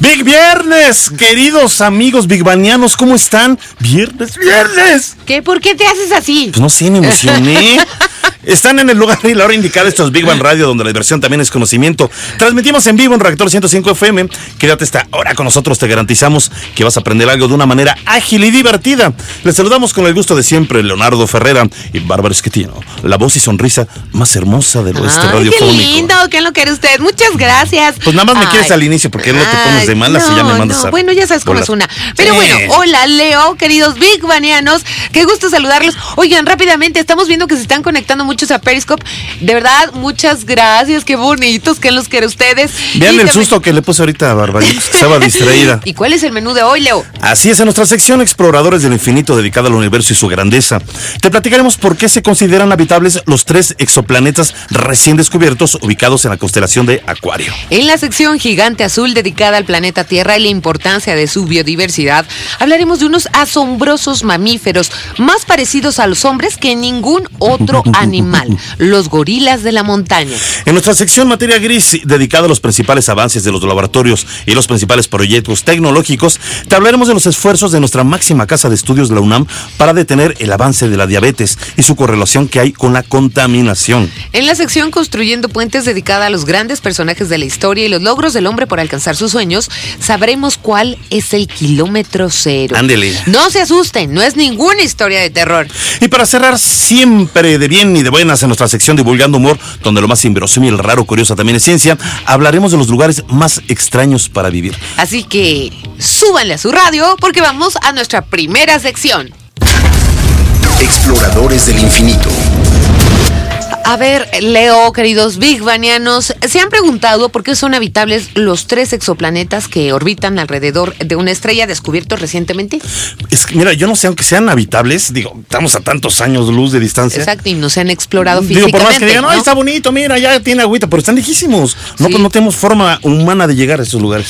Big Viernes, queridos amigos bigbanianos, ¿cómo están? Viernes, viernes. ¿Qué? ¿Por qué te haces así? Pues no sé, me emocioné. Están en el lugar y la hora indicada, esto es Big Bang Radio, donde la diversión también es conocimiento. Transmitimos en vivo en Reactor 105 FM. Quédate esta hora con nosotros, te garantizamos que vas a aprender algo de una manera ágil y divertida. Les saludamos con el gusto de siempre, Leonardo Ferrera y Bárbara Esquetino, la voz y sonrisa más hermosa del oeste Ay, qué radiofónico. lindo, qué lo quiere usted. Muchas gracias. Pues nada más me quieres al inicio, porque no te pones de malas y ya me no, mandas no. a- Bueno, ya sabes cómo Hola. es una. Pero Sí. bueno, hola Leo, queridos Big Banianos. Qué gusto saludarlos. Oigan, rápidamente, estamos viendo que se están conectando muchos a Periscope. De verdad, muchas gracias. Qué bonitos, que los quiere ustedes. Vean Y el susto que le puse ahorita a Barbarita, que estaba distraída. ¿Y cuál es el menú de hoy, Leo? Así es, en nuestra sección Exploradores del Infinito dedicada al universo y su grandeza, te platicaremos por qué se consideran habitables los tres exoplanetas recién descubiertos ubicados en la constelación de Acuario. En la sección Gigante Azul dedicada al planeta Tierra y la importancia de su biodiversidad, hablaremos de unos asombrosos mamíferos más parecidos a los hombres que ningún otro animal, los gorilas de la montaña. En nuestra sección Materia Gris, dedicada a los principales avances de los laboratorios y los principales proyectos tecnológicos, te hablaremos de los esfuerzos de nuestra máxima casa de estudios de la UNAM para detener el avance de la diabetes y su correlación que hay con la contaminación. En la sección Construyendo Puentes dedicada a los grandes personajes de la historia y los logros del hombre por alcanzar sus sueños, sabremos cuál es el kilómetro cero. Ándele. No se asusten, no es ninguna historia de terror. Y para cerrar siempre de bien y de buenas en nuestra sección Divulgando Humor, donde lo más inverosímil, raro, curioso también es ciencia, hablaremos de los lugares más extraños para vivir. Así que súbanle a su radio porque vamos a nuestra primera sección. Exploradores del infinito. A ver, Leo, queridos Big Banianos, ¿se han preguntado por qué son habitables los tres exoplanetas que orbitan alrededor de una estrella descubiertos recientemente? Es que, mira, yo no sé, aunque sean habitables, digo, estamos a tantos años luz de distancia. Exacto, y no se han explorado Digo, físicamente. por más que digan, ¿no? ay, está bonito, mira, ya tiene agüita, pero están lejísimos. No, Sí. pues no tenemos forma humana de llegar a esos lugares.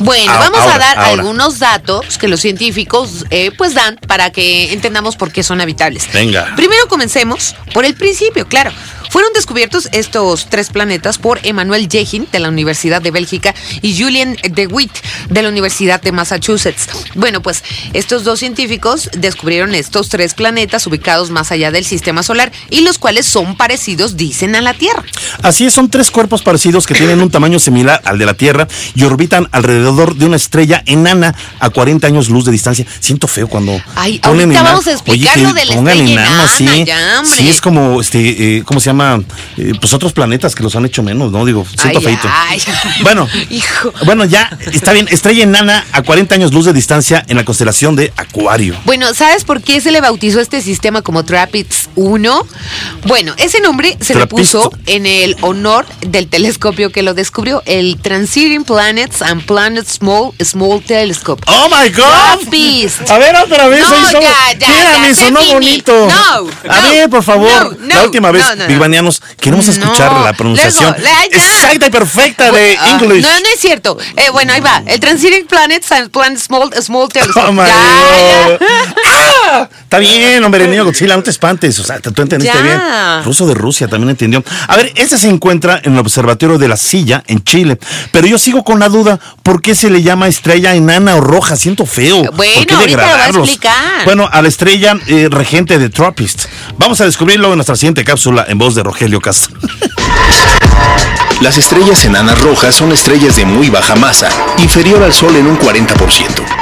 Bueno, vamos a dar ahora. algunos datos que los científicos eh, pues dan para que entendamos por qué son habitables. Venga. Primero comencemos por el principio, claro. Fueron descubiertos estos tres planetas por Emmanuel Jehin de la Universidad de Bélgica y Julien de Witt de la Universidad de Massachusetts. Bueno, pues estos dos científicos descubrieron estos tres planetas ubicados más allá del sistema solar y los cuales son parecidos, dicen, a la Tierra. Así es, son tres cuerpos parecidos que tienen un tamaño similar al de la Tierra y orbitan alrededor de una estrella enana a 40 años luz de distancia. Siento feo cuando Ay, ponen ahorita vamos a explicar Oye, que lo de la estrella enana, ya, sí, es como, este, eh, ¿cómo se llama? Eh, pues otros planetas que los han hecho menos, ¿no? Digo, siento Ay, feito. ay. Bueno, Hijo. bueno, ya está bien. Estrella enana a 40 años luz de distancia en la constelación de Acuario. Bueno, ¿sabes por qué se le bautizó este sistema como TRAPPIST 1? Bueno, ese nombre se le Trappist. puso en el honor del telescopio que lo descubrió, el Transiting Planets and Planets Small Small Telescope. ¡Oh, my God! TRAPPIST. A ver, otra vez. No, ahí sonó- ya, ya, Mira, ya, me sonó bonito. No, A no, ver, por favor. no, la última vez, no, queremos No, escuchar la pronunciación luego, la- ya. exacta y perfecta de Ah, English. No, no es cierto. Eh, bueno, ahí va. El Transiting Planets and Planets Small Small Telescope. Oh, Ya, ya. ¡Ah! Está bien, hombre, niño Godzilla, no te espantes. O sea, tú entendiste Ya. bien. Ruso de Rusia también entendió. A ver, este se encuentra en el Observatorio de la Silla, en Chile. Pero yo sigo con la duda, ¿por qué se le llama estrella enana o roja? Siento feo. ¿Por Bueno, ahorita lo voy a explicar. Bueno, a la estrella eh, regente de Troppist. Vamos a descubrirlo en nuestra siguiente cápsula en voz de Rogelio Castro. Las estrellas enanas rojas son estrellas de muy baja masa, inferior al Sol en un 40%.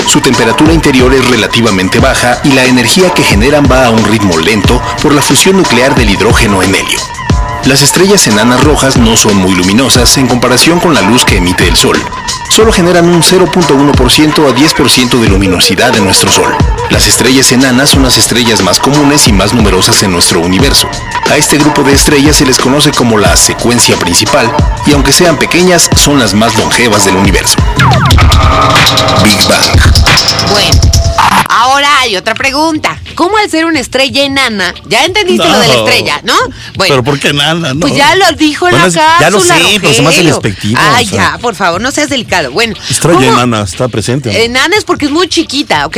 Su temperatura interior es relativamente baja y la energía que generan va a un ritmo lento por la fusión nuclear del hidrógeno en helio. Las estrellas enanas rojas no son muy luminosas en comparación con la luz que emite el Sol. Solo generan un 0.1% a 10% de luminosidad en nuestro Sol. Las estrellas enanas son las estrellas más comunes y más numerosas en nuestro universo. A este grupo de estrellas se les conoce como la secuencia principal y aunque sean pequeñas, son las más longevas del universo. Big Bang. Bueno, ahora hay otra pregunta. ¿Cómo al ser una estrella enana, ya entendiste lo de la estrella, ¿no? Pero ¿por qué nada? No. Pues ya lo dijo en Bueno, la cápsula. Ya lo sé, pero se me hace despectivo. Ay, o sea. ya, por favor, no seas delicado. Bueno. Estrella ¿cómo- enana, está presente. ¿no? Enana es porque es muy chiquita, ¿ok?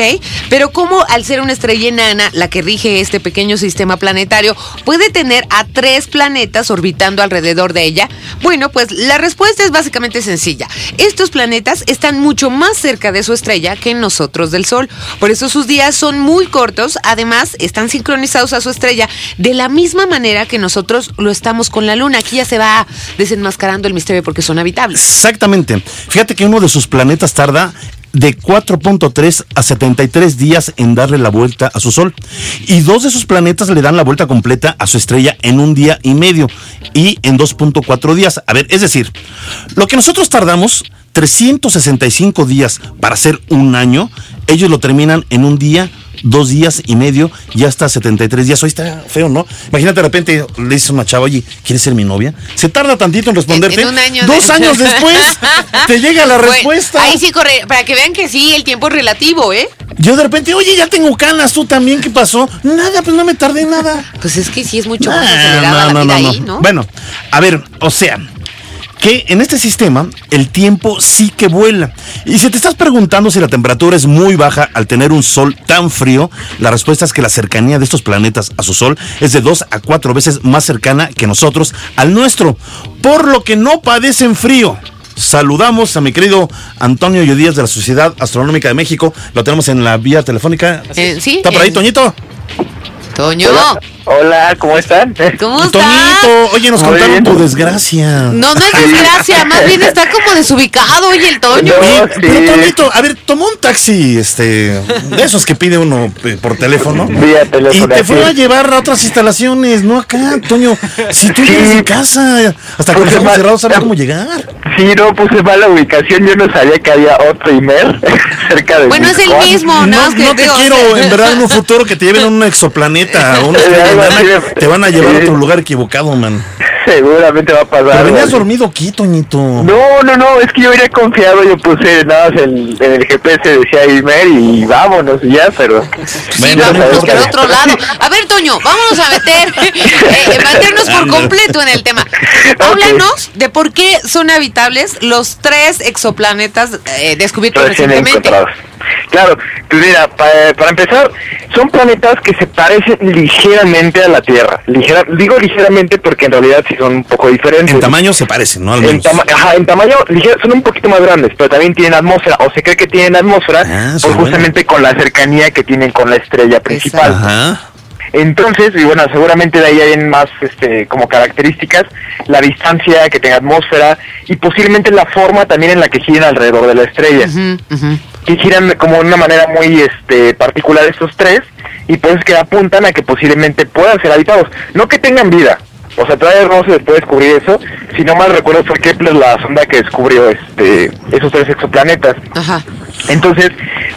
Pero como al ser una estrella enana, la que rige este pequeño sistema planetario, puede tener a tres planetas orbitando alrededor de ella? Bueno, pues la respuesta es básicamente sencilla. Estos planetas están mucho más cerca de su estrella que nosotros del Sol. Por eso sus días son muy cortos. Además, están sincronizados a su estrella de la misma manera que nosotros lo estamos con la Luna. Aquí ya se va desenmascarando el misterio porque son habitables. Exactamente. Fíjate que uno de sus planetas tarda de 4.3 a 73 días en darle la vuelta a su Sol. Y dos de sus planetas le dan la vuelta completa a su estrella en un día y medio y en 2.4 días. A ver, es decir, lo que nosotros tardamos 365 días para hacer un año, ellos lo terminan en un día dos días y medio y hasta 73 días. Hoy está feo, ¿no? Imagínate de repente le dices a una chava, oye, ¿quieres ser mi novia? Se tarda tantito en responderte. En un año Dos de- años después te llega la Bueno, respuesta. ahí sí corre, para que vean que sí, el tiempo es relativo, ¿eh? Yo de repente, oye, ya tengo canas, tú también, ¿qué pasó? Nada, pues no me tardé nada. Pues es que sí es mucho más Ah, la vida ahí, ¿no? Bueno, a ver, o sea, que en este sistema el tiempo sí que vuela. Y si te estás preguntando si la temperatura es muy baja al tener un sol tan frío, la respuesta es que la cercanía de estos planetas a su sol es de dos a cuatro veces más cercana que nosotros al nuestro, por lo que no padecen frío. Saludamos a mi querido Antonio Yodías de la Sociedad Astronómica de México. Lo tenemos en la vía telefónica. Eh, sí, ¿Está por ahí, Toñito? Toño, Hola, hola, ¿cómo están? ¿cómo estás? Toñito, oye, nos Muy contaron bien. tu desgracia. No, no es desgracia, más bien está como desubicado, oye, el Toño. No. Oye, sí. pero Toñito, a ver, tomó un taxi, este, de esos que pide uno eh, por teléfono. Vía Y teléfono. te fue a llevar a otras instalaciones, no acá, Toño. Si tú Sí. llegas de casa, hasta que estamos cerrados, ¿sabes cómo llegar? Sí, no puse mal la ubicación, yo no sabía que había otro email cerca de Bueno, es el mismo, No, que no te digo, quiero, o sea- en verdad, en un futuro que te lleven a un exoplaneta o una te van a llevar a otro lugar equivocado, man. Seguramente va a pasar. Pero venías dormido aquí, Toñito. No, no, no, es que yo iría confiado, yo puse nada más en, en el GPS decía email y vámonos y ya, pero... Bueno, importa. por otro lado. A ver, Toño, vámonos a meter, eh, meternos por completo en el tema. Háblanos de por qué son habitables los tres exoplanetas eh, descubiertos recién recientemente. encontrados. Claro, pues mira, pa- para empezar, son planetas que se parecen ligeramente a la Tierra. Ligera, digo ligeramente porque en realidad sí son un poco diferentes. En tamaño se parecen, ¿no? Al En, menos. tama- ajá, en tamaño ligero, son un poquito más grandes, pero también tienen atmósfera, o se cree que tienen atmósfera Ah, por bueno. justamente con la cercanía que tienen con la estrella principal. Ajá. Entonces, y bueno, seguramente de ahí hay más este, como características, la distancia que tenga atmósfera y posiblemente la forma también en la que giran alrededor de la estrella. Que giran como de una manera muy este, particular estos tres y pues que apuntan a que posiblemente puedan ser habitados. No que tengan vida, o sea, todavía no se puede descubrir eso. Si no mal recuerdo fue Kepler la sonda que descubrió este, esos tres exoplanetas. Ajá. Entonces,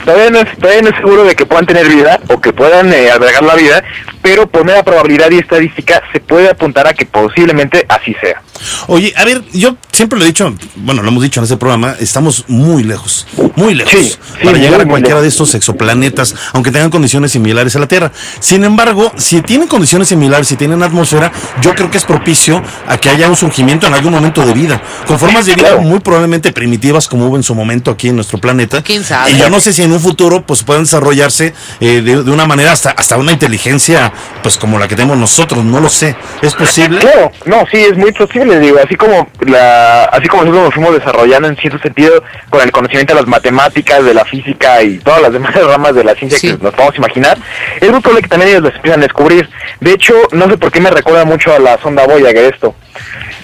todavía no, es, todavía no es seguro de que puedan tener vida o que puedan eh, albergar la vida, pero por mera probabilidad y estadística se puede apuntar a que posiblemente así sea. Oye, a ver, yo siempre lo he dicho, bueno, lo hemos dicho en este programa, estamos muy lejos, muy lejos Sí, para llegar a cualquiera lejos. de estos exoplanetas, aunque tengan condiciones similares a la Tierra. Sin embargo, si tienen condiciones similares, si tienen atmósfera, yo creo que es propicio a que haya un surgimiento en algún momento de vida, con formas de vida Claro. muy probablemente primitivas como hubo en su momento aquí en nuestro planeta. ¿Quién sabe? Y yo no sé si en un futuro pues puedan desarrollarse eh, de, de una manera hasta, hasta una inteligencia pues como la que tenemos nosotros, no lo sé. ¿Es posible? Claro, no, sí, es muy posible, digo, así como la, así como nosotros nos fuimos desarrollando en cierto sentido con el conocimiento de las matemáticas, de la física y todas las demás ramas de la ciencia Sí. que nos podemos imaginar, es muy probable que también ellos los empiezan a descubrir. De hecho, no sé por qué me recuerda mucho a la sonda Voyager esto.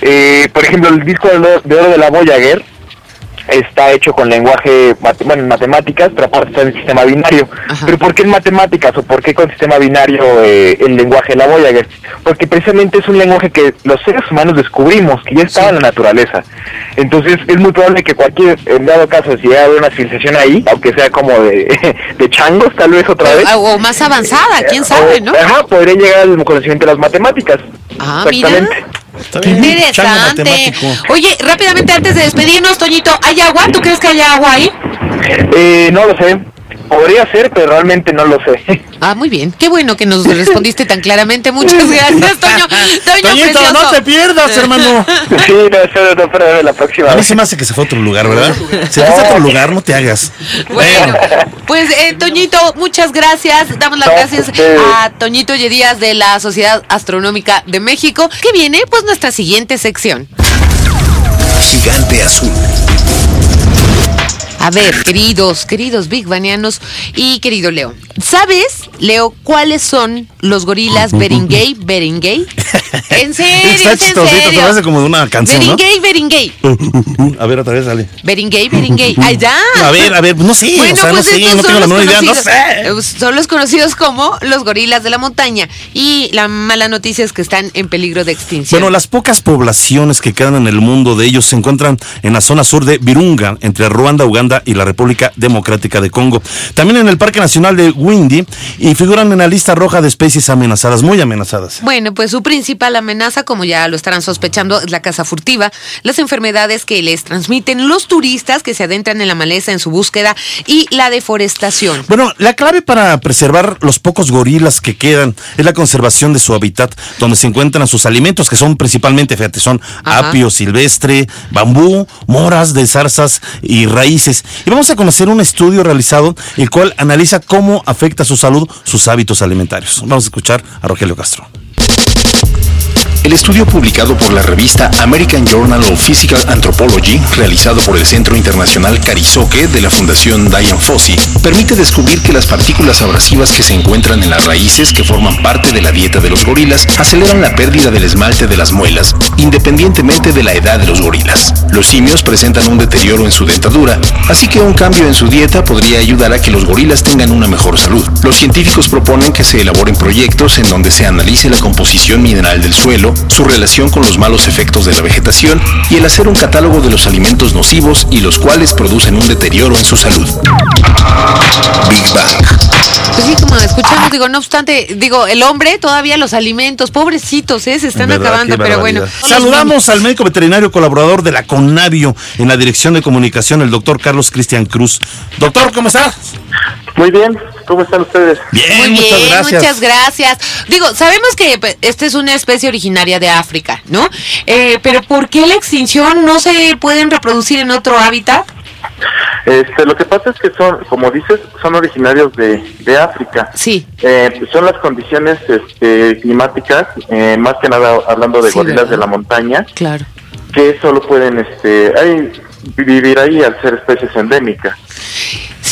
Eh, por ejemplo, el disco de oro de, oro de la Voyager está hecho con lenguaje, bueno, en matemáticas, pero aparte está en sistema binario. Ajá. Pero ¿por qué en matemáticas o por qué con sistema binario eh, el lenguaje de la Voyager? Porque precisamente es un lenguaje que los seres humanos descubrimos, que ya estaba en la naturaleza. Entonces es muy probable que cualquier, en dado caso, si haya una civilización ahí, aunque sea como de, de changos, tal vez otra vez. O, o más avanzada, quién sabe, o- ¿no? Ajá, podría llegar al conocimiento de las matemáticas. Ah, mira. Está Qué bien, interesante. Oye, rápidamente antes de despedirnos, Toñito, ¿hay agua? ¿Tú crees que hay agua ahí? Eh, no lo sé. Podría ser, pero realmente no lo sé. Ah, muy bien. Qué bueno que nos respondiste tan claramente. Muchas gracias, Toño. Toño Toñito, precioso. no te pierdas, hermano. sí, no, espero no perderme la próxima A mí se me hace que se fue a otro lugar, ¿verdad? Se fue a otro lugar, no te hagas. Bueno, pues eh, Toñito, muchas gracias. Damos las No, gracias a Toñito Yedías de la Sociedad Astronómica de México. Que viene, pues, nuestra siguiente sección. Gigante azul. A ver, queridos, queridos Big Banianos y querido Leo. ¿Sabes, Leo, cuáles son los gorilas Beringay, Beringay? En serio, Está es en serio. te parece como de una canción, ¿no? Beringay, Beringay. A ver, otra vez, dale. Beringay, Beringay. ¡Ay, ya! A ver, a ver, no sé, o sea, no sé, no tengo la menor idea, no sé. eh, Son los conocidos como los gorilas de la montaña. Y la mala noticia es que están en peligro de extinción. Bueno, las pocas poblaciones que quedan en el mundo de ellos se encuentran en la zona sur de Virunga, entre Ruanda, Uganda y la República Democrática de Congo. También en el Parque Nacional de Windy y figuran en la lista roja de especies amenazadas, muy amenazadas. Bueno, pues su principal amenaza, como ya lo estarán sospechando, es la caza furtiva, las enfermedades que les transmiten los turistas que se adentran en la maleza en su búsqueda y la deforestación. Bueno, la clave para preservar los pocos gorilas que quedan es la conservación de su hábitat, donde se encuentran sus alimentos, que son principalmente, fíjate, son Ajá. apio silvestre, bambú, moras de zarzas y raíces. Y vamos a conocer un estudio realizado, el cual analiza cómo afecta a su salud sus hábitos alimentarios. Vamos a escuchar a Rogelio Castro. El estudio publicado por la revista American Journal of Physical Anthropology, realizado por el Centro Internacional Carizoque de la Fundación Diane Fossey, permite descubrir que las partículas abrasivas que se encuentran en las raíces que forman parte de la dieta de los gorilas aceleran la pérdida del esmalte de las muelas, independientemente de la edad de los gorilas. Los simios presentan un deterioro en su dentadura, así que un cambio en su dieta podría ayudar a que los gorilas tengan una mejor salud. Los científicos proponen que se elaboren proyectos en donde se analice la composición mineral del suelo, su relación con los malos efectos de la vegetación y el hacer un catálogo de los alimentos nocivos y los cuales producen un deterioro en su salud. Big Bang. Pues sí, como escuchamos, digo, no obstante, digo, el hombre, todavía los alimentos, pobrecitos, ¿eh? se están ¿Verdad? acabando, pero bueno. Saludamos al médico veterinario colaborador de la CONAVIO en la Dirección de Comunicación, el doctor Carlos Cristian Cruz. Doctor, ¿cómo está? Muy bien, ¿cómo están ustedes? Bien, Muy muchas bien, gracias. muchas gracias. Digo, sabemos que pues, esta es una especie originaria de África, ¿no? Eh, pero ¿por qué la extinción no se pueden reproducir en otro hábitat? Este, lo que pasa es que son, como dices, son originarios de, de África. Sí. Eh, son las condiciones este, climáticas, eh, más que nada hablando de Sí, gorilas ¿verdad? de la montaña, Claro. que solo pueden este, ahí, vivir ahí al ser especies endémicas.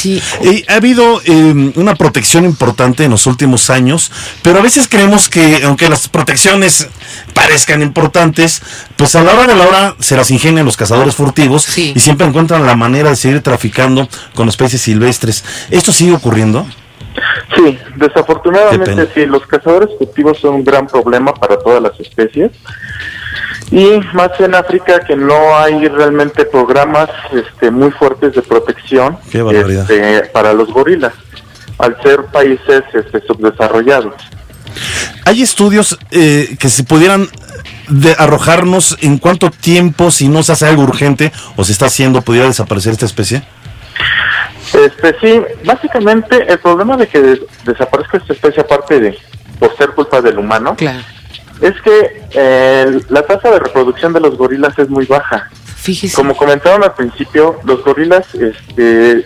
Sí. Eh, ha habido eh, una protección importante en los últimos años, pero a veces creemos que aunque las protecciones parezcan importantes, pues a la hora de la hora se las ingenian los cazadores furtivos Sí. y siempre encuentran la manera de seguir traficando con especies silvestres. ¿Esto sigue ocurriendo? Sí, desafortunadamente sí, los cazadores furtivos son un gran problema para todas las especies. Y más en África que no hay realmente programas este, muy fuertes de protección este, para los gorilas, al ser países este, subdesarrollados. ¿Hay estudios eh, que se pudieran de arrojarnos en cuánto tiempo, si no se hace algo urgente o se está haciendo, pudiera desaparecer esta especie? Este sí, básicamente el problema de que des- desaparezca esta especie aparte de por ser culpa del humano Claro. Es que eh, la tasa de reproducción de los gorilas es muy baja. Fíjese. Como comentaron al principio, los gorilas este,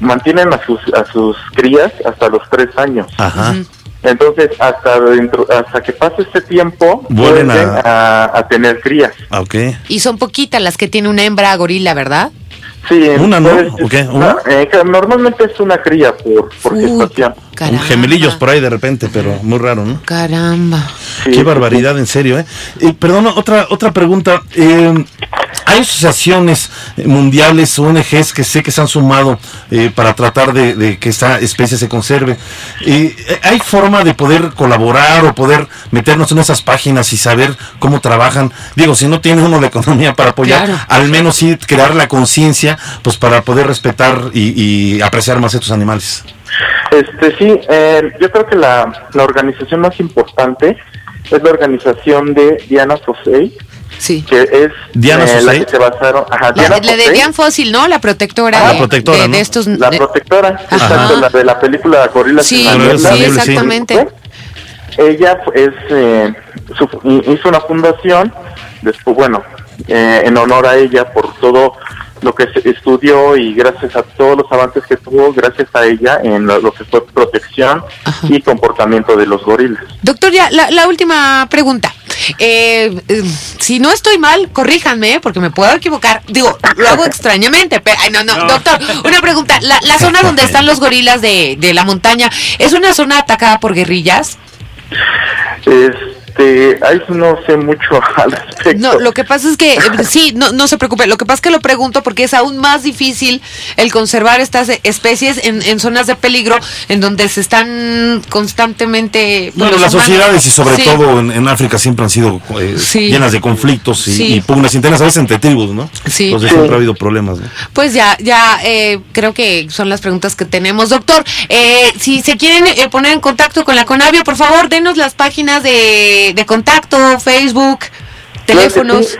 mantienen a sus a sus crías hasta los tres años. Ajá. Entonces, hasta dentro, hasta que pase este tiempo, Vuelven a- a, a tener crías. Ah, ok. Y son poquitas las que tiene una hembra gorila, ¿verdad? Sí, Una, ¿no? ¿O qué? ¿Una? eh, normalmente es una cría por, por Uy, gestación. caramba. Gemelillos por ahí de repente, pero muy raro, ¿no? Caramba. Sí, Qué barbaridad, en serio, ¿eh? Eh, perdona, otra, otra pregunta. Eh, hay asociaciones mundiales, ONGs que sé que se han sumado eh, para tratar de, de que esta especie se conserve. Eh, ¿Hay forma de poder colaborar o poder meternos en esas páginas y saber cómo trabajan? Digo, si no tiene uno la economía para apoyar, Claro. al menos sí crear la conciencia, pues para poder respetar y, y apreciar más estos animales. Este sí, eh, yo creo que la, la organización más importante es la organización de Diana Fossey, Sí. que es Diana eh, la que se basaron. Ajá, La, Diana la de Diane Fossil, ¿no? La protectora, Ah, de, la protectora, de- de ¿no? estos... La de- protectora, Ajá. exacto, la de la película Gorilas Sí, sí, exactamente. Ella es, eh, su- hizo una fundación, después, bueno, eh, en honor a ella por todo lo que se estudió y gracias a todos los avances que tuvo, gracias a ella en lo, lo que fue protección Ajá. y comportamiento de los gorilas. Doctor, ya, la, la última pregunta. Eh, eh, si no estoy mal, corríjanme, ¿eh? porque me puedo equivocar. Digo, lo hago extrañamente. Pero, ay, no, no, doctor, una pregunta. La, la zona donde están los gorilas de, de la montaña, ¿es una zona atacada por guerrillas? Este, ahí no sé mucho al respecto. No, lo que pasa es que, eh, sí, no, no se preocupe, lo que pasa es que lo pregunto porque es aún más difícil el conservar estas especies en, en zonas de peligro en donde se están constantemente... Bueno, las humanos- sociedades y sobre Sí. todo en, en África siempre han sido eh, Sí. llenas de conflictos y, Sí. y pugnas internas, a veces entre tribus, ¿no? Sí. Entonces Sí. siempre ha habido problemas, ¿no? Pues ya, ya eh, creo que son las preguntas que tenemos. Doctor, eh, si se quieren eh, poner en contacto con la Conavio, por favor, denos las páginas de, de contacto, Facebook, teléfonos.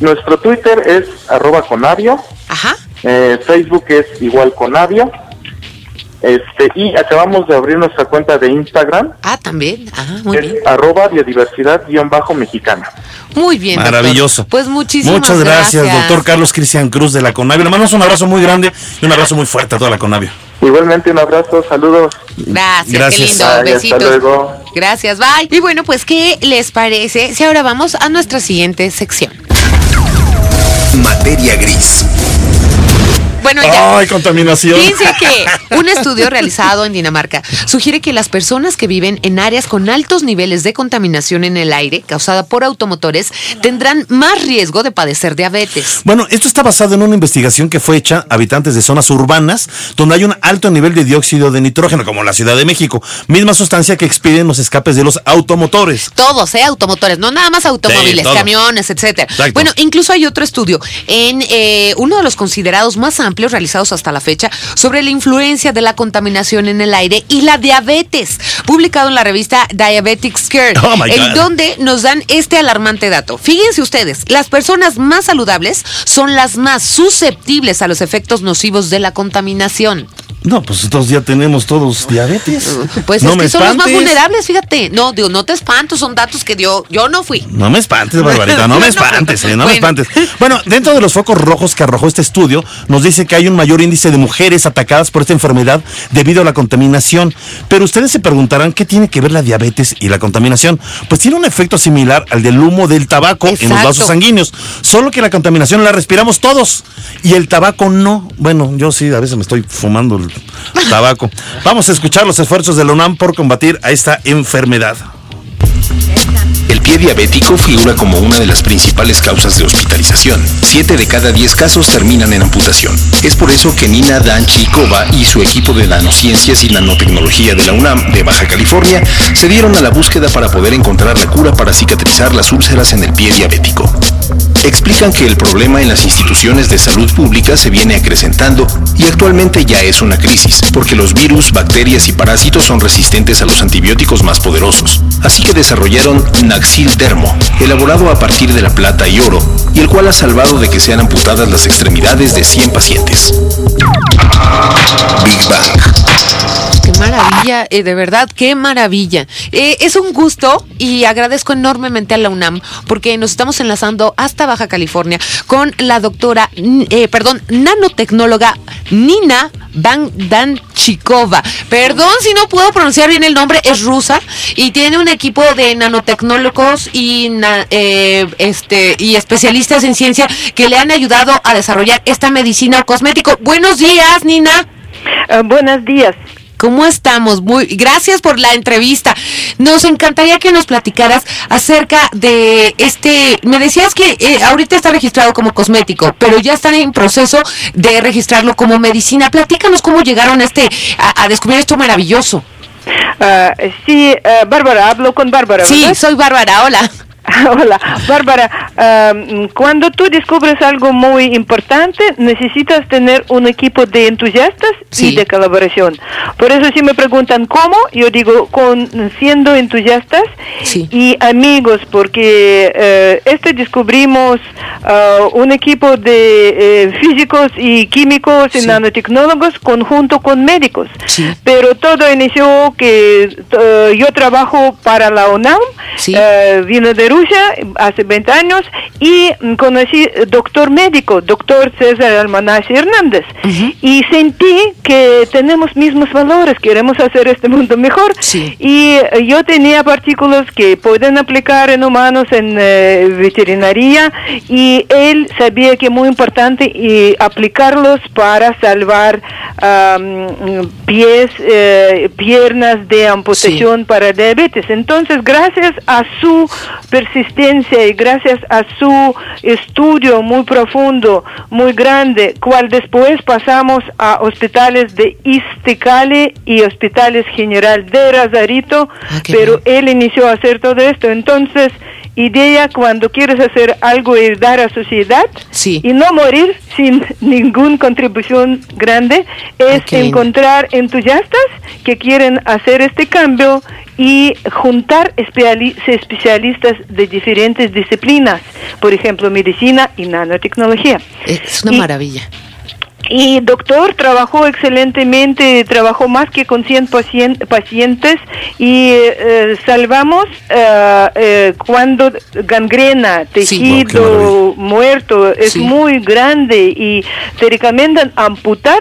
Nuestro Twitter es arroba conavio, Ajá. eh, Facebook es igual conavio, este, y acabamos de abrir nuestra cuenta de Instagram, Ah, también. Ajá, muy es bien. arroba biodiversidad-mexicana. Muy bien. doctor. Maravilloso. Pues muchísimas Muchas gracias, doctor Carlos Cristian Cruz de la Conavio. Le mandamos un abrazo muy grande y un abrazo muy fuerte a toda la Conavio. Igualmente un abrazo, saludos. Gracias, Gracias. qué lindo. Ay, hasta Besitos. luego. Gracias, bye. Y bueno, pues, ¿qué les parece si ahora vamos a nuestra siguiente sección? Materia gris. Bueno, ya. Ay, contaminación. Fíjense que un estudio realizado en Dinamarca sugiere que las personas que viven en áreas con altos niveles de contaminación en el aire causada por automotores tendrán más riesgo de padecer diabetes. Bueno, esto está basado en una investigación que fue hecha a habitantes de zonas urbanas donde hay un alto nivel de dióxido de nitrógeno, como la Ciudad de México, misma sustancia que expiden los escapes de los automotores. Todos, ¿eh? Automotores, no nada más automóviles, Sí, camiones, etcétera. Bueno, incluso hay otro estudio en eh, uno de los considerados más amplios realizados hasta la fecha sobre la influencia de la contaminación en el aire y la diabetes, publicado en la revista Diabetic Care, Oh, en donde nos dan este alarmante dato. Fíjense ustedes, las personas más saludables son las más susceptibles a los efectos nocivos de la contaminación. No, pues entonces ya tenemos todos diabetes. Pues no es me que son los más vulnerables, fíjate. No, digo, no te espanto, son datos que dio, yo no fui. No me espantes, Barbarita, no me espantes, eh, no me espantes. Bueno, dentro de los focos rojos que arrojó este estudio, nos dice que hay un mayor índice de mujeres atacadas por esta enfermedad debido a la contaminación. Pero ustedes se preguntarán qué tiene que ver la diabetes y la contaminación. Pues tiene un efecto similar al del humo del tabaco en los vasos sanguíneos, solo que la contaminación la respiramos todos y el tabaco no. Bueno, yo sí, a veces me estoy fumando el tabaco. Vamos a escuchar los esfuerzos de la UNAM por combatir a esta enfermedad. El pie diabético figura como una de las principales causas de hospitalización. Siete de cada diez casos terminan en amputación. Es por eso que Nina Danchikova y su equipo de nanociencias y nanotecnología de la UNAM de Baja California se dieron a la búsqueda para poder encontrar la cura para cicatrizar las úlceras en el pie diabético. Explican que el problema en las instituciones de salud pública se viene acrecentando y actualmente ya es una crisis, porque los virus, bacterias y parásitos son resistentes a los antibióticos más poderosos. Así que desarrollaron Naxil Dermo, elaborado a partir de la plata y oro, y el cual ha salvado de que sean amputadas las extremidades de 100 pacientes. Big Bang. Maravilla, eh, de verdad, qué maravilla. Eh, es un gusto y agradezco enormemente a la UNAM porque nos estamos enlazando hasta Baja California con la doctora, eh, perdón, nanotecnóloga Nina Danchikova. Perdón si no puedo pronunciar bien el nombre, es rusa y tiene un equipo de nanotecnólogos y, na- eh, este, y especialistas en ciencia que le han ayudado a desarrollar esta medicina cosmético. Buenos días, Nina. Ah, buenos días. ¿Cómo estamos? Muy gracias por la entrevista. Nos encantaría que nos platicaras acerca de este. Me decías que eh, ahorita está registrado como cosmético, pero ya están en proceso de registrarlo como medicina. Platícanos cómo llegaron a este a, a descubrir esto maravilloso. Ah, sí, ah, Bárbara, hablo con Bárbara. Sí, ¿verdad? soy Bárbara. Hola. Hola, Bárbara. cuando tú descubres algo muy importante, necesitas tener un equipo de entusiastas Sí. y de colaboración. Por eso si me preguntan cómo, yo digo con siendo entusiastas Sí. y amigos, porque eh, este descubrimos ah, un equipo de eh, físicos y químicos y nanotecnólogos conjunto con médicos. Pero todo inició que yo trabajo para la UNAM, Sí. eh, vine de Rusia hace 20 años y mm, conocí doctor médico, doctor César Almanacci Hernández. Y sentí que tenemos mismos valores, queremos hacer este mundo mejor. Sí. Y eh, yo tenía partículas que pueden aplicar en humanos en eh, veterinaria y él sabía que es muy importante y aplicarlos para salvar pies, eh, piernas de amputación para diabetes. Entonces, gracias a su persistencia y gracias a su estudio muy profundo, muy grande, cual después pasamos a hospitales de Iztecale y hospitales general de Razarito, Ah, pero él inició a hacer todo esto. Entonces, idea cuando quieres hacer algo y dar a sociedad Sí. y no morir sin ninguna contribución grande es Ah, encontrar entusiastas que quieren hacer este cambio y juntar especialistas de diferentes disciplinas, por ejemplo, medicina y nanotecnología. Es una Y- maravilla. y doctor trabajó excelentemente, trabajó más que con 100 pacien- pacientes y eh, salvamos eh, eh, cuando gangrena, tejido muerto es Sí. muy grande y te recomiendan amputar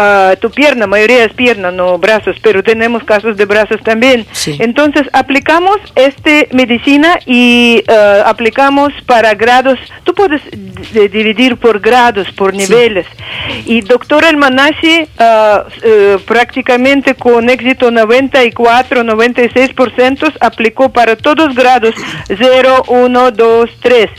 ah, tu pierna, mayoría es pierna, no brazos, pero tenemos casos de brazos también. Sí. Entonces aplicamos este medicina y eh, aplicamos para grados, tú puedes dividir por grados, por niveles. Y doctor Almanacci ah, eh, prácticamente con éxito 94, 96% aplicó para todos grados 0, 1, 2, 3.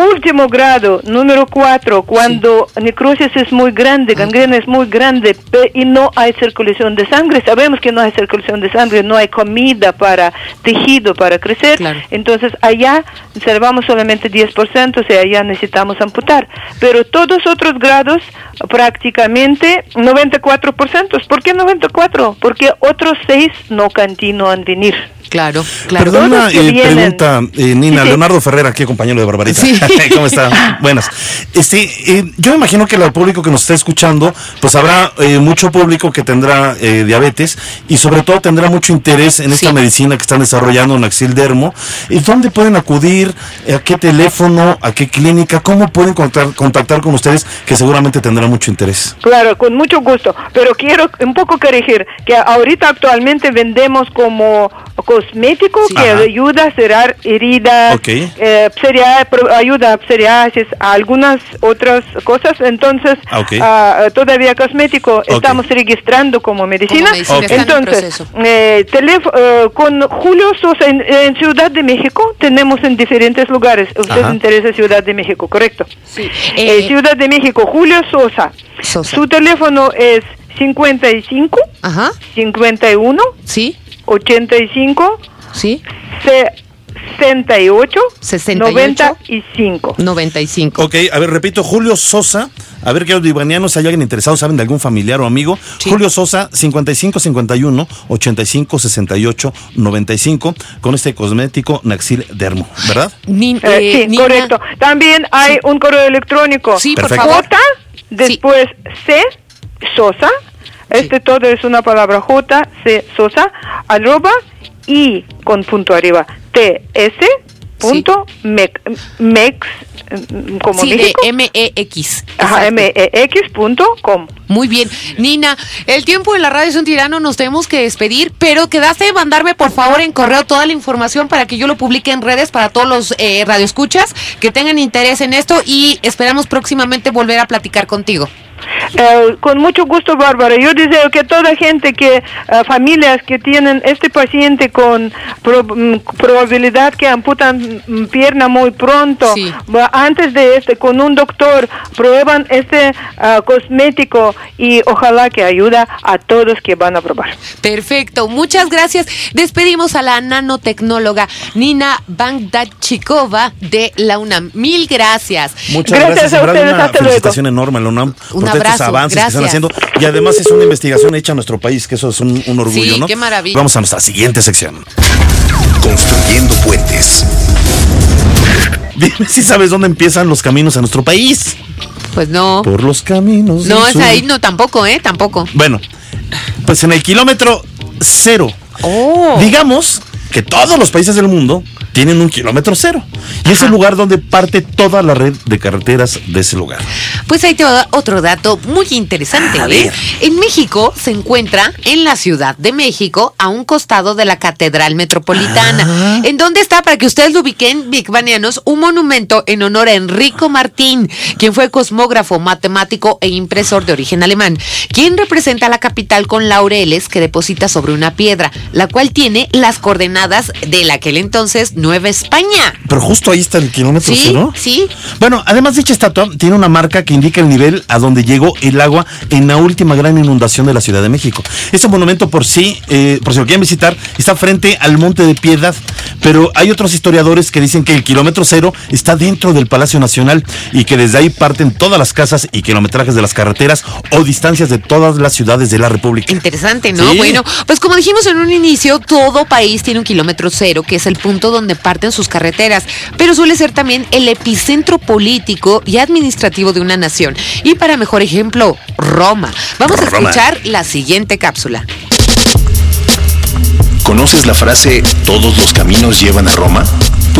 Último grado, número 4, cuando necrosis es muy grande, gangrena es muy grande y no hay circulación de sangre. Sabemos que no hay circulación de sangre, no hay comida para tejido para crecer. Claro. Entonces allá salvamos solamente 10%, o sea, allá necesitamos amputar. Pero todos otros grados prácticamente 94%. ¿Por qué 94? Porque otros 6 no continúan venir. Claro, claro. Perdona, eh, vienen. pregunta, eh, Nina. Leonardo Ferrera, aquí compañero de Barbarita. Sí. ¿Cómo está? Buenas. Este, eh, yo me imagino que el público que nos está escuchando, pues habrá eh, mucho público que tendrá eh, diabetes y sobre todo tendrá mucho interés en esta Sí. medicina que están desarrollando en Axil Dermo. ¿Y dónde pueden acudir? ¿A qué teléfono? ¿A qué clínica? ¿Cómo pueden contactar, contactar con ustedes que seguramente tendrán mucho interés? Claro, con mucho gusto. Pero quiero un poco corregir que ahorita actualmente vendemos como cosmético Sí. que Ajá. ayuda a cerrar heridas, Ok. eh, ayuda a psoriasis, a algunas otras cosas. Entonces, ah, todavía cosmético estamos registrando como medicina. Como en Entonces, proceso. eh, teléfo- eh, con Julio Sosa en, en Ciudad de México tenemos en diferentes lugares. Usted Ajá. interesa Ciudad de México, correcto? Sí. Eh, Eh, Ciudad de México, Julio Sosa. Sosa. Su teléfono es 55 Ajá, 51 sí, 85 sí. 68 68. 95. 95. Ok, a ver, repito, Julio Sosa. A ver que los divanianos, hay alguien interesado, saben de algún familiar o amigo. Sí. Julio Sosa, 5551 85 68 95, con este cosmético Naxil Dermo, ¿verdad? Nin- Eh, eh, sí, Nina, correcto. También hay un correo electrónico. Sí, por Perfecto. favor. J, después C, Sosa. Este todo es una palabra J, C, Sosa, arroba y con punto arriba, T, S, punto, mec, mex, como Sí, de México. M-E-X. Ajá, Exacto. M-E-X punto com. Muy bien. Nina, el tiempo de la radio es un tirano, nos tenemos que despedir, pero quedaste de mandarme por favor en correo toda la información para que yo lo publique en redes para todos los eh, radioescuchas que tengan interés en esto y esperamos próximamente volver a platicar contigo. Eh, con mucho gusto, Bárbara. Yo deseo que toda gente que, eh, familias que tienen este paciente con pro- mm, probabilidad que amputan mm, pierna muy pronto, Sí. antes de este, con un doctor, prueban este ah, cosmético y ojalá que ayuda a todos que van a probar. Perfecto, muchas gracias. Despedimos a la nanotecnóloga Nina Bangdachikova de la UNAM. Mil gracias. Muchas Gracias gracias. a ustedes, una hasta luego. felicitación enorme a la UNAM Todos estos abrazo, avances que están haciendo. Y además es una investigación hecha en nuestro país, que eso es un, un orgullo, Sí, ¿no? qué maravilla. Vamos a nuestra siguiente sección. Construyendo puentes. Dime si sabes dónde empiezan los caminos en nuestro país. Pues no. Por los caminos. No, es sur. ahí, no, tampoco, ¿eh? Tampoco. Bueno, pues en el kilómetro cero. Oh. Digamos que todos los países del mundo tienen un kilómetro cero. Y es el lugar donde parte toda la red de carreteras de ese lugar. Pues ahí te va otro dato muy interesante. A ¿eh? ver. En México se encuentra en la Ciudad de México, a un costado de la Catedral Metropolitana. Ah. ¿En dónde está? Para que ustedes lo ubiquen, bigbanianos, un monumento en honor a Enrico Martín, quien fue cosmógrafo, matemático e impresor de origen alemán, quien representa la capital con laureles que deposita sobre una piedra, la cual tiene las coordenadas del aquel entonces Nueva España. Pero justo ahí está el kilómetro Sí, cero. sí. Bueno, además dicha estatua tiene una marca que indica el nivel a donde llegó el agua en la última gran inundación de la Ciudad de México. Este monumento por sí, eh, por si lo quieren visitar, está frente al Monte de Piedad, pero hay otros historiadores que dicen que el kilómetro cero está dentro del Palacio Nacional y que desde ahí parten todas las casas y kilometrajes de las carreteras o distancias de todas las ciudades de la República. Interesante, ¿no? Sí. Bueno, pues como dijimos en un inicio, todo país tiene un kilómetro cero, que es el punto donde parten sus carreteras, pero suele ser también el epicentro político y administrativo de una nación. Y para mejor ejemplo, Roma. Vamos a escuchar la siguiente cápsula. ¿Conoces la frase todos los caminos llevan a Roma?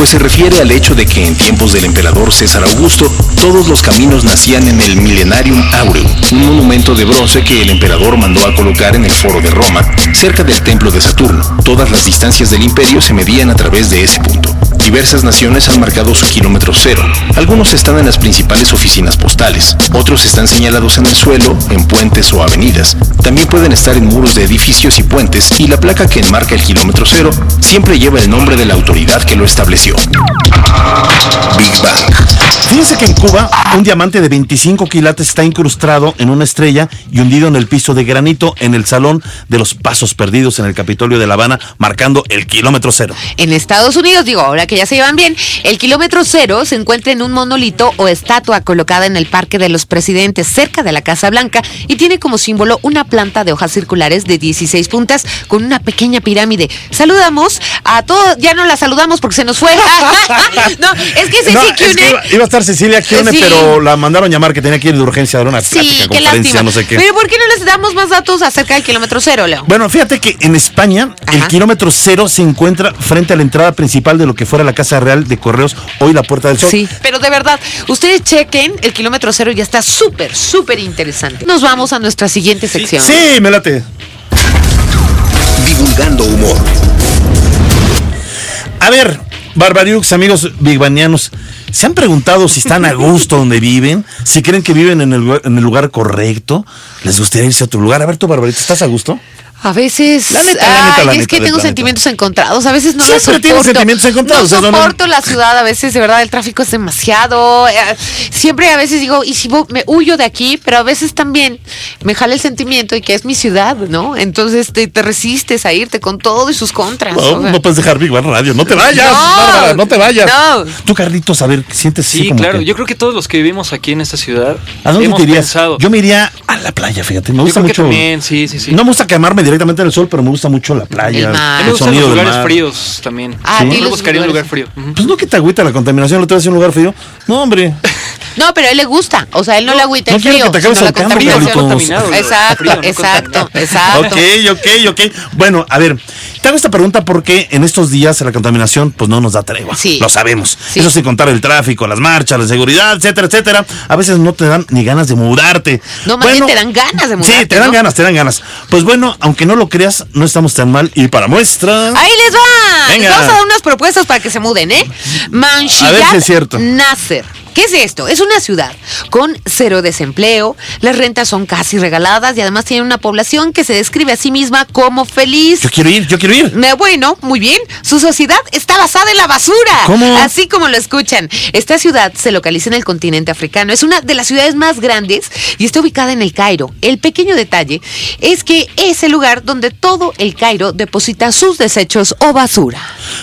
Pues se refiere al hecho de que en tiempos del emperador César Augusto, todos los caminos nacían en el Millenarium Aureum, un monumento de bronce que el emperador mandó a colocar en el foro de Roma, cerca del templo de Saturno. Todas las distancias del imperio se medían a través de ese punto. Diversas naciones han marcado su kilómetro cero. Algunos están en las principales oficinas postales, otros están señalados en el suelo, en puentes o avenidas. También pueden estar en muros de edificios y puentes y la placa que enmarca el kilómetro cero siempre lleva el nombre de la autoridad que lo estableció. Big Bang. Fíjense que en Cuba un diamante de 25 quilates está incrustado en una estrella y hundido en el piso de granito en el salón de los pasos perdidos en el Capitolio de La Habana, marcando el kilómetro cero. En Estados Unidos, digo, ahora que ya se llevan bien, el kilómetro cero se encuentra en un monolito o estatua colocada en el Parque de los Presidentes, cerca de la Casa Blanca, y tiene como símbolo una planta de hojas circulares de 16 puntas con una pequeña pirámide. Saludamos a todos, ya no la saludamos porque se nos fue. no, es que Ceci No, es que iba, a estar Cecilia Kione, Sí. pero la mandaron llamar que tenía que ir de urgencia a dar una Sí, plática, qué conferencia, lástima. no sé qué. Pero ¿por qué no les damos más datos acerca del kilómetro cero, Leo? Bueno, fíjate que en España el kilómetro cero se encuentra frente a la entrada principal de lo que fuera la Casa Real de Correos, hoy la Puerta del Sol. Sí, pero de verdad, ustedes chequen el kilómetro cero, ya está súper, súper interesante. Nos vamos a nuestra siguiente sección. Sí, me late. Divulgando humor. A ver, Barbariux, amigos bigbanianos, ¿se han preguntado si están a gusto donde viven? ¿Si creen que viven en el, lugar- en el lugar correcto? ¿Les gustaría irse a otro lugar? A ver, tú, Barbarita, ¿estás a gusto? A veces, La neta, la neta, ay, la es que la tengo sentimientos encontrados. A veces no la Siempre soporto. tienes sentimientos encontrados, No o sea, no- soporto la ciudad. A veces, de verdad, el tráfico es demasiado. eh, Siempre, a veces digo, y si me huyo de aquí, pero a veces también me jala el sentimiento y que es mi ciudad, ¿no? Entonces te, te resistes a irte con todo y sus contras. No, o sea. no puedes dejar Big Bang Radio. No te vayas, No, Bárbara, no te vayas. no. Tú, Carlitos, a ver, sientes Sí, como claro. que- Yo creo que todos los que vivimos aquí en esta ciudad ¿A dónde hemos te irías? pensado. Yo me iría a la playa, fíjate. Me Yo gusta creo que mucho. también, sí, sí, sí. No me gusta quemarme directamente en el sol, pero me gusta mucho la playa. El mar. El me gustan sonido los del lugares mar. fríos también. Ah, Sí. a ti Yo los buscaría un lugar frío. Pues no que te agüita la contaminación, lo te vas a un lugar frío. No, hombre. No, pero a él le gusta. O sea, él no, le agüita no el frío. que te acabes sino la contaminación. Exacto, Frío, no exacto, exacto. Ok, ok, ok. Bueno, a ver, te hago esta pregunta porque en estos días la contaminación pues no nos da tregua. Sí. Lo sabemos. Sí. Eso sin contar el tráfico, las marchas, la seguridad, etcétera, etcétera. A veces no te dan ni ganas de mudarte. No, más bien te dan ganas de Sí, mudarte, te dan ¿no? ganas, te dan ganas. Pues bueno, aunque no lo creas, no estamos tan mal. Y para muestra... Ahí les va. Venga. Vamos a dar unas propuestas para que se muden, ¿eh? A ver si es cierto. Nasser. ¿Qué es esto? Es una ciudad con cero desempleo, las rentas son casi regaladas y además tiene una población que se describe a sí misma como feliz. Yo quiero ir, yo quiero ir. Bueno, muy bien. Su sociedad está basada en la basura. ¿Cómo? Así como lo escuchan. Esta ciudad se localiza en el continente africano. Es una de las ciudades más grandes y está ubicada en el Cairo. El pequeño detalle es que es el lugar donde todo el Cairo deposita sus desechos o basura.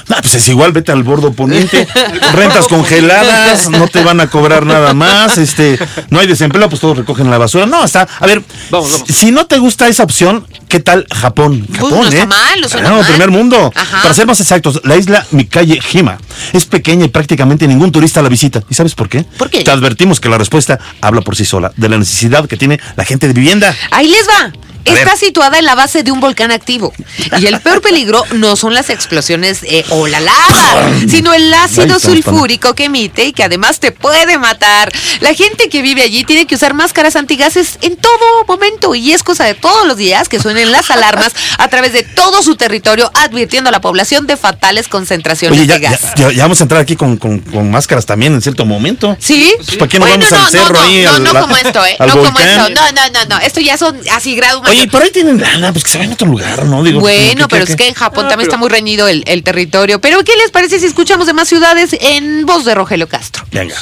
Ah, pues es igual, vete al bordo poniente, rentas congeladas, no te van a cobrar nada más, este, no hay desempleo, pues todos recogen la basura. No, está, a ver, Vamos, vamos. Si, si no te gusta esa opción, ¿qué tal Japón? Japón, no está ¿eh? mal, no suena mal. primer mundo. Ajá. Para ser más exactos, la isla Mikaye Hima es pequeña y prácticamente ningún turista la visita. ¿Y sabes por qué? ¿Por qué? Te advertimos que la respuesta habla por sí sola, de la necesidad que tiene la gente de vivienda. Ahí les va. A Está ver. situada en la base de un volcán activo. Y el peor peligro no son las explosiones eh, o la lava, sino el ácido sulfúrico que emite y que además te puede matar. La gente que vive allí tiene que usar máscaras antigases en todo momento. Y es cosa de todos los días que suenen las alarmas a través de todo su territorio, advirtiendo a la población de fatales concentraciones Oye, ya, de gas. ya- vamos a entrar aquí con, con- con máscaras también en cierto momento. ¿Sí? Pues, ¿para qué no Bueno, vamos al no, cerro no, ahí, No, al- no, como esto, ¿eh? al No como esto. No, no, no, no. Esto ya son así grado Oye, por ahí tienen lana, pues que se vayan a otro lugar, ¿no? Digo, Bueno, ¿qué- pero qué- es que en Japón No, también pero- está muy reñido el, el territorio. Pero ¿qué les parece si escuchamos de más ciudades en voz de Rogelio Castro? Venga.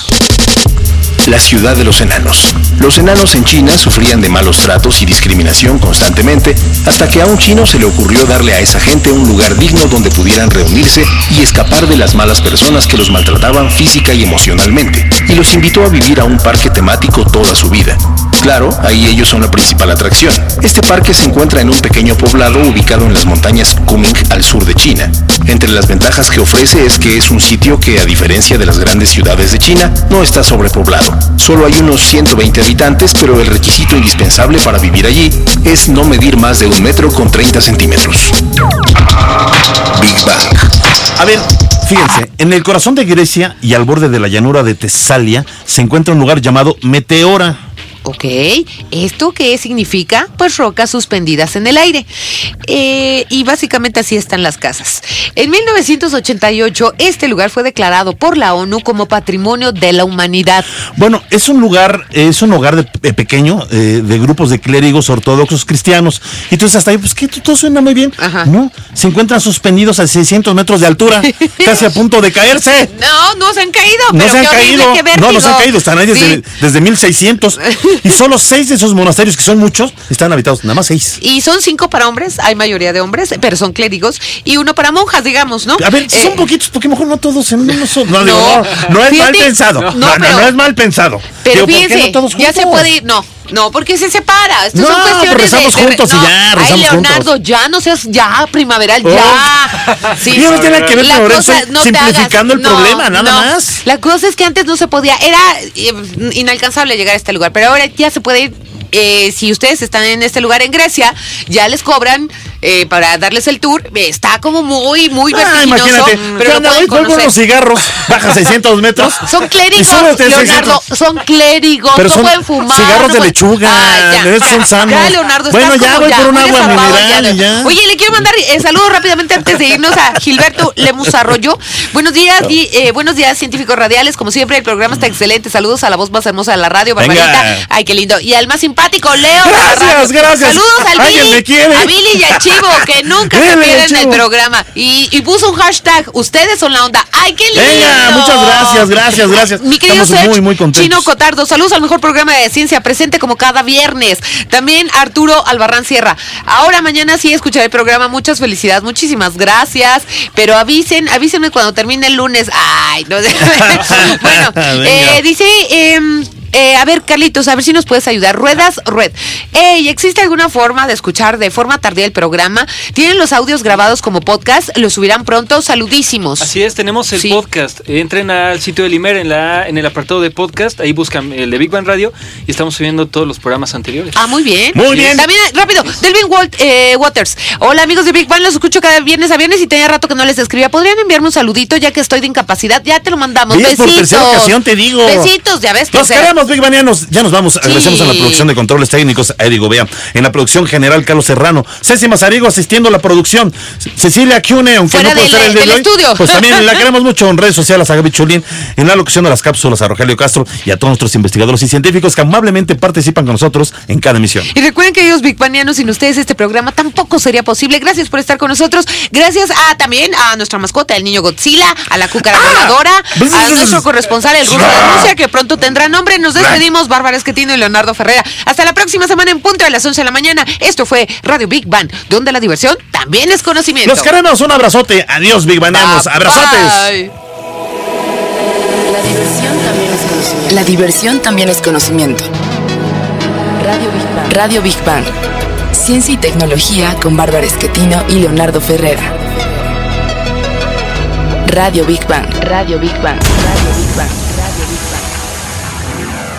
La ciudad de los enanos. Los enanos en China sufrían de malos tratos y discriminación constantemente, hasta que a un chino se le ocurrió darle a esa gente un lugar digno donde pudieran reunirse y escapar de las malas personas que los maltrataban física y emocionalmente, y los invitó a vivir a un parque temático toda su vida. Claro, ahí ellos son la principal atracción. Este parque se encuentra en un pequeño poblado ubicado en las montañas Kunming al sur de China. Entre las ventajas que ofrece es que es un sitio que, a diferencia de las grandes ciudades de China, no está sobrepoblado. Solo hay unos 120 habitantes, pero el requisito indispensable para vivir allí es no medir más de un metro con 30 centímetros. Big Bang. A ver, fíjense, en el corazón de Grecia y al borde de la llanura de Tesalia se encuentra un lugar llamado Meteora. Ok, ¿esto qué significa? Pues rocas suspendidas en el aire. Eh, y básicamente así están las casas. En 1988, este lugar fue declarado por la ONU como Patrimonio de la Humanidad. Bueno, es un lugar, es un hogar de, de pequeño, eh, de grupos de clérigos ortodoxos cristianos. Entonces hasta ahí, pues que todo suena muy bien. Ajá. No, se encuentran suspendidos a 600 metros de altura, casi a punto de caerse. No, no se han caído. No pero se han qué caído. qué No, no se han caído. Están ahí desde, desde 1600. Y solo seis de esos monasterios, que son muchos, están habitados. Nada más seis. Y son cinco para hombres, hay mayoría de hombres, pero son clérigos, y uno para monjas, digamos, ¿no? A ver, Eh, son poquitos, porque mejor no todos en uno solo. No, digo, No, no, no es mal pensado. no, No, no, pero- no es mal pensado. Pero Digo, ¿por qué fíjense, ya se puede ir, no, no, porque se separa. Estas No, son cuestiones rezamos de, de- juntos y ya, Ay, rezamos Leonardo, juntos. ya no seas, ya, primaveral, Oh. ya. Sí. Y no tiene que ver con cosa- no simplificando hagas, el no, problema, nada más. La cosa es que antes no se podía, era eh, inalcanzable llegar a este lugar, pero ahora ya se puede ir. Eh, si ustedes están en este lugar en Grecia, ya les cobran eh, para darles el tour. Eh, Está como muy, muy Ah, vertiginoso, imagínate, pero ¿qué lo onda? pueden Hoy vuelvo conocer. unos cigarros, baja 600 metros. Son clérigos, Leonardo, 600. son clérigos, Pero no son pueden fumar. cigarros no de pueden- lechuga, Ay, de esos son sanos. Ya, Leonardo, Bueno, ya voy por un agua mineral ya. ya. Oye, le quiero mandar eh, saludos rápidamente antes de irnos a Gilberto Lemus Arroyo. Buenos días, di- eh, buenos días, científicos radiales. Como siempre, el programa está excelente. Saludos a la voz más hermosa de la radio, Venga. Barbarita. Ay, qué lindo. Y al más simpático, Leo. Gracias, gracias. Saludos al Billy. me quiere. A Billy y al Chivo, que nunca se pierden el programa. Y, y puso un hashtag, ustedes son la onda. Ay, qué lindo. Venga, muchas gracias, gracias, gracias. Mi querido Estamos Serge, muy, muy contentos. Chino Cotardo, saludos al mejor programa de ciencia presente como cada viernes. También Arturo Albarrán Sierra. Ahora mañana sí escucharé el programa. Muchas felicidades, muchísimas gracias. Pero avisen, avísenme cuando termine el lunes. Ay, no bueno, eh, dice. em, eh, a ver, Carlitos, a ver si nos puedes ayudar. Ruedas, Red. Ey, ¿existe alguna forma de escuchar de forma tardía el programa? ¿Tienen los audios grabados como podcast? ¿Los subirán pronto? Saludísimos. Así es, tenemos el Sí. podcast. Entren al sitio del IMER en, la, en el apartado de podcast, ahí buscan el de Big Bang Radio y estamos subiendo todos los programas anteriores. Ah, muy bien. Muy bien. También, eh, rápido, Delvin Walt, eh, Waters. Hola, amigos de Big Bang, los escucho cada viernes a viernes y tenía rato que no les escribía. ¿Podrían enviarme un saludito ya que estoy de incapacidad? Ya te lo mandamos. Besitos. Por tercera ocasión te digo. Besitos, ya ves. Los tercera. queremos Estimados Big Banianos, ya nos vamos. Agradecemos a la producción de controles técnicos a Eddie Gobea. En la producción general, Carlos Serrano. Ceci Mazarigo asistiendo a la producción. Cecilia Cune, aunque Fuera no puede del- ser el de hoy, estudio. Pues también la queremos mucho en redes sociales a Gaby Chulín. En la locución de las cápsulas a Rogelio Castro y a todos nuestros investigadores y científicos que amablemente participan con nosotros en cada emisión. Y recuerden que ellos Big Banianos, sin ustedes este programa tampoco sería posible. Gracias por estar con nosotros. Gracias a también a nuestra mascota, el niño Godzilla, a la cúcara voladora, a nuestro corresponsal, el ruso de Rusia, que pronto tendrá nombre. Nos despedimos, Bárbara Esquetino y Leonardo Ferrera. Hasta la próxima semana en punto a las 11 de la mañana. Esto fue Radio Big Bang, donde la diversión también es conocimiento. Los queremos, un abrazote. Adiós, Big Banianos. Bye, Abrazotes. bye. La diversión también es conocimiento. La diversión también es conocimiento. Radio Big Bang. Radio Big Bang. Ciencia y tecnología con Bárbara Esquetino y Leonardo Ferrera. Radio Big Bang. Radio Big Bang. Radio Big Bang.